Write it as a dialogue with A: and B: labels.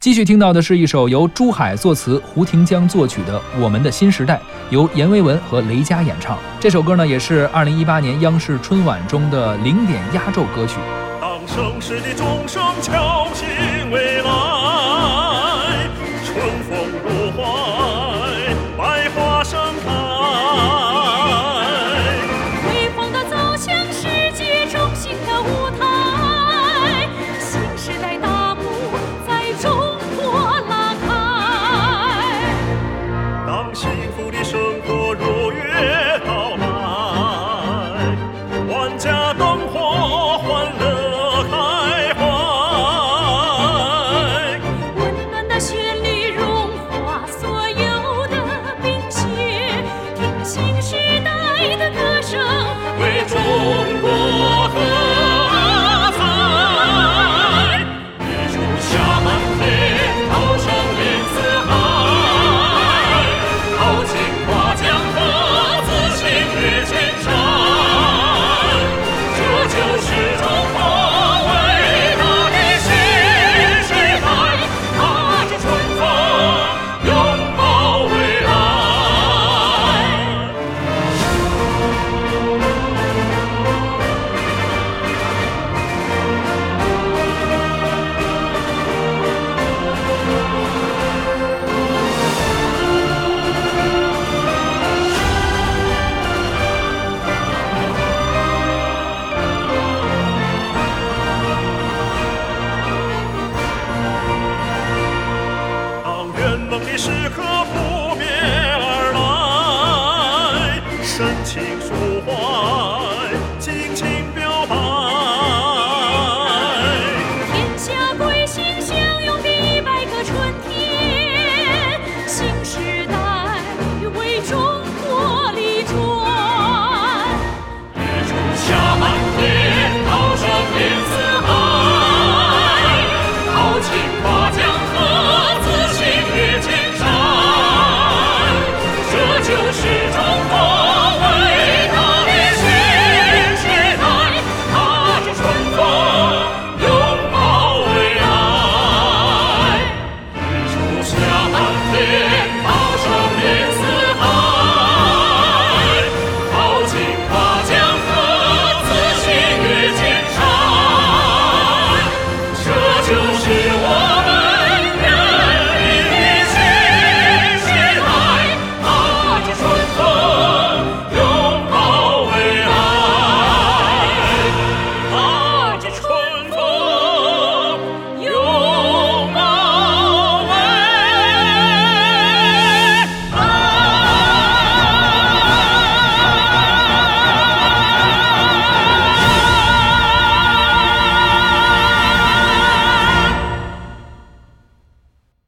A: 继续听到的是一首由珠海作词、胡廷江作曲的《我们的新时代》，由阎维文和雷佳演唱。这首歌呢，也是二零一八年央视春晚中的零点压轴歌曲。
B: 当盛世的钟声敲醒未来，为主。冷的时刻扑面而来，深情抒怀。